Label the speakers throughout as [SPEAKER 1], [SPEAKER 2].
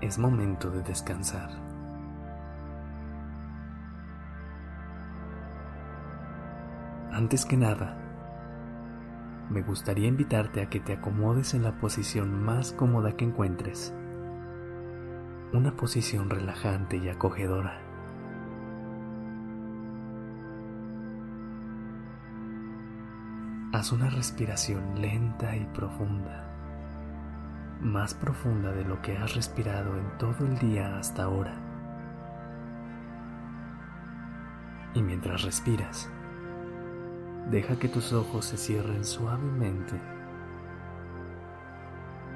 [SPEAKER 1] Es momento de descansar. Antes que nada, me gustaría invitarte a que te acomodes en la posición más cómoda que encuentres. Una posición relajante y acogedora. Haz una respiración lenta y profunda, más profunda de lo que has respirado en todo el día hasta ahora. Y mientras respiras, deja que tus ojos se cierren suavemente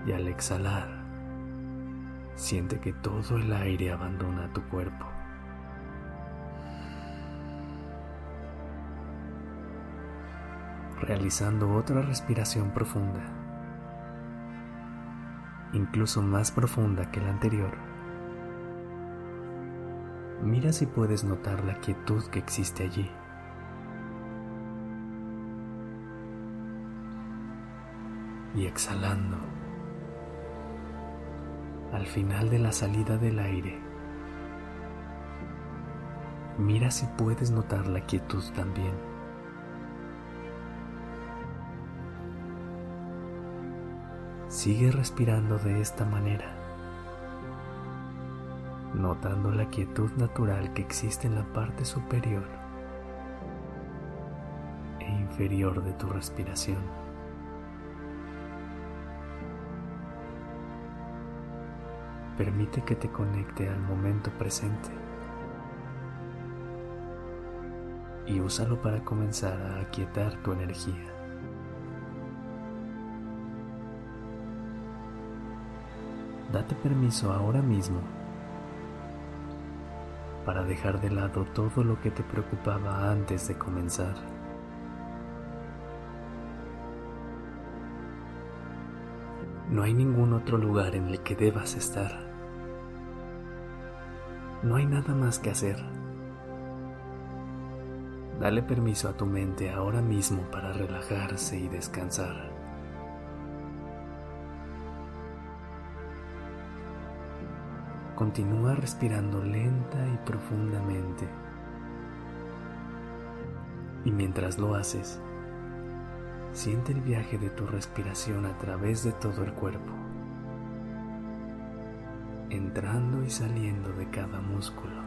[SPEAKER 1] y al exhalar, siente que todo el aire abandona tu cuerpo. realizando otra respiración profunda, incluso más profunda que la anterior. Mira si puedes notar la quietud que existe allí. Y exhalando, al final de la salida del aire, mira si puedes notar la quietud también. Sigue respirando de esta manera, notando la quietud natural que existe en la parte superior e inferior de tu respiración. Permite que te conecte al momento presente y úsalo para comenzar a aquietar tu energía. Date permiso ahora mismo para dejar de lado todo lo que te preocupaba antes de comenzar. No hay ningún otro lugar en el que debas estar. No hay nada más que hacer. Dale permiso a tu mente ahora mismo para relajarse y descansar. Continúa respirando lenta y profundamente. Y mientras lo haces, siente el viaje de tu respiración a través de todo el cuerpo, entrando y saliendo de cada músculo,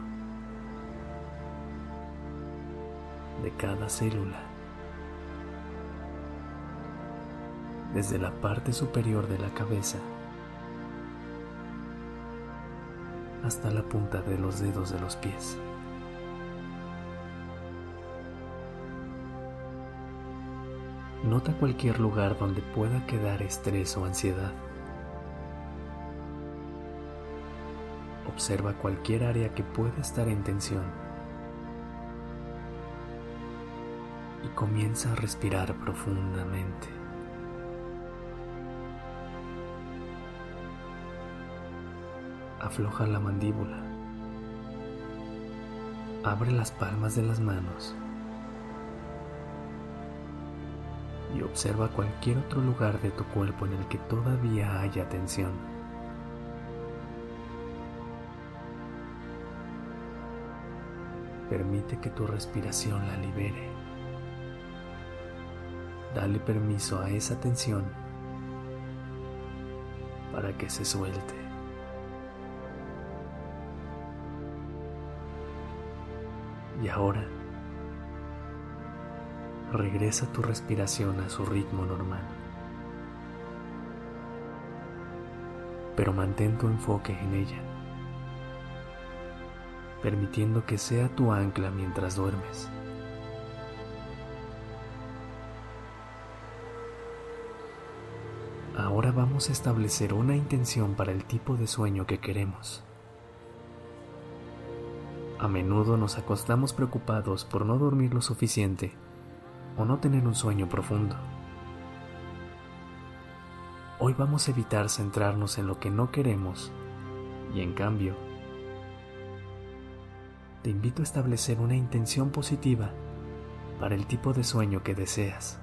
[SPEAKER 1] de cada célula, desde la parte superior de la cabeza hasta la punta de los dedos de los pies. Nota cualquier lugar donde pueda quedar estrés o ansiedad. Observa cualquier área que pueda estar en tensión. Y comienza a respirar profundamente. Afloja la mandíbula. Abre las palmas de las manos y observa cualquier otro lugar de tu cuerpo en el que todavía haya tensión. Permite que tu respiración la libere. Dale permiso a esa tensión para que se suelte. Y ahora regresa tu respiración a su ritmo normal. Pero mantén tu enfoque en ella, permitiendo que sea tu ancla mientras duermes. Ahora vamos a establecer una intención para el tipo de sueño que queremos. A menudo nos acostamos preocupados por no dormir lo suficiente o no tener un sueño profundo. Hoy vamos a evitar centrarnos en lo que no queremos y en cambio, te invito a establecer una intención positiva para el tipo de sueño que deseas.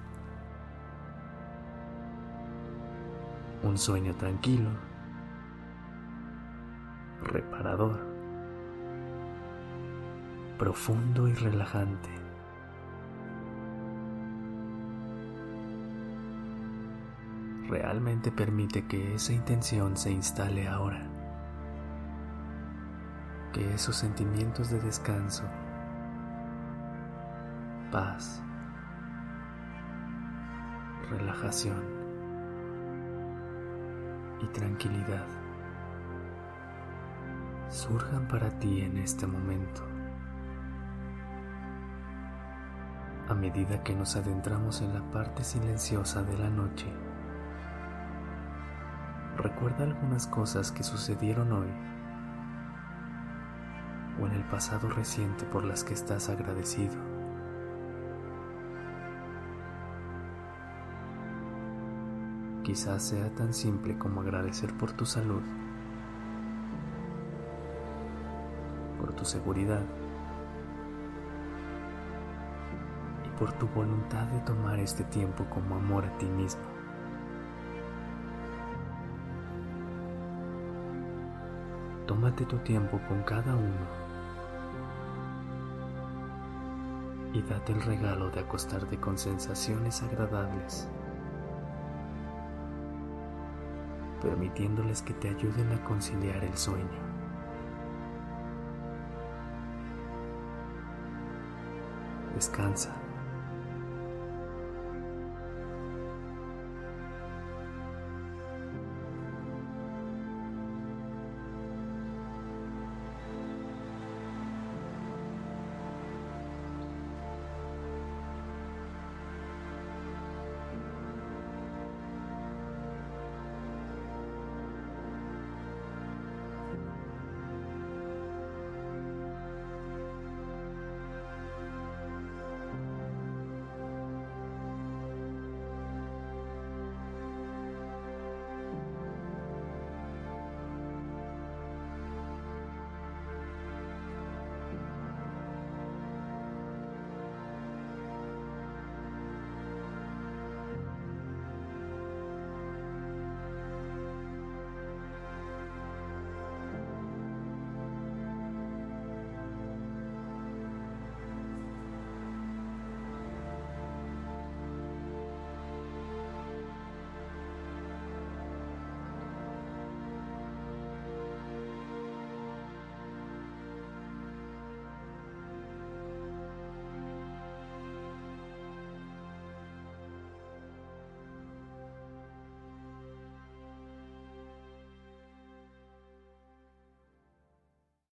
[SPEAKER 1] Un sueño tranquilo, reparador, profundo y relajante. Realmente permite que esa intención se instale ahora. Que esos sentimientos de descanso, paz, relajación, y tranquilidad surjan para ti en este momento. A medida que nos adentramos en la parte silenciosa de la noche, recuerda algunas cosas que sucedieron hoy o en el pasado reciente por las que estás agradecido. Quizás sea tan simple como agradecer por tu salud, por tu seguridad por tu voluntad de tomar este tiempo como amor a ti mismo. Tómate tu tiempo con cada uno y date el regalo de acostarte con sensaciones agradables permitiéndoles que te ayuden a conciliar el sueño. Descansa.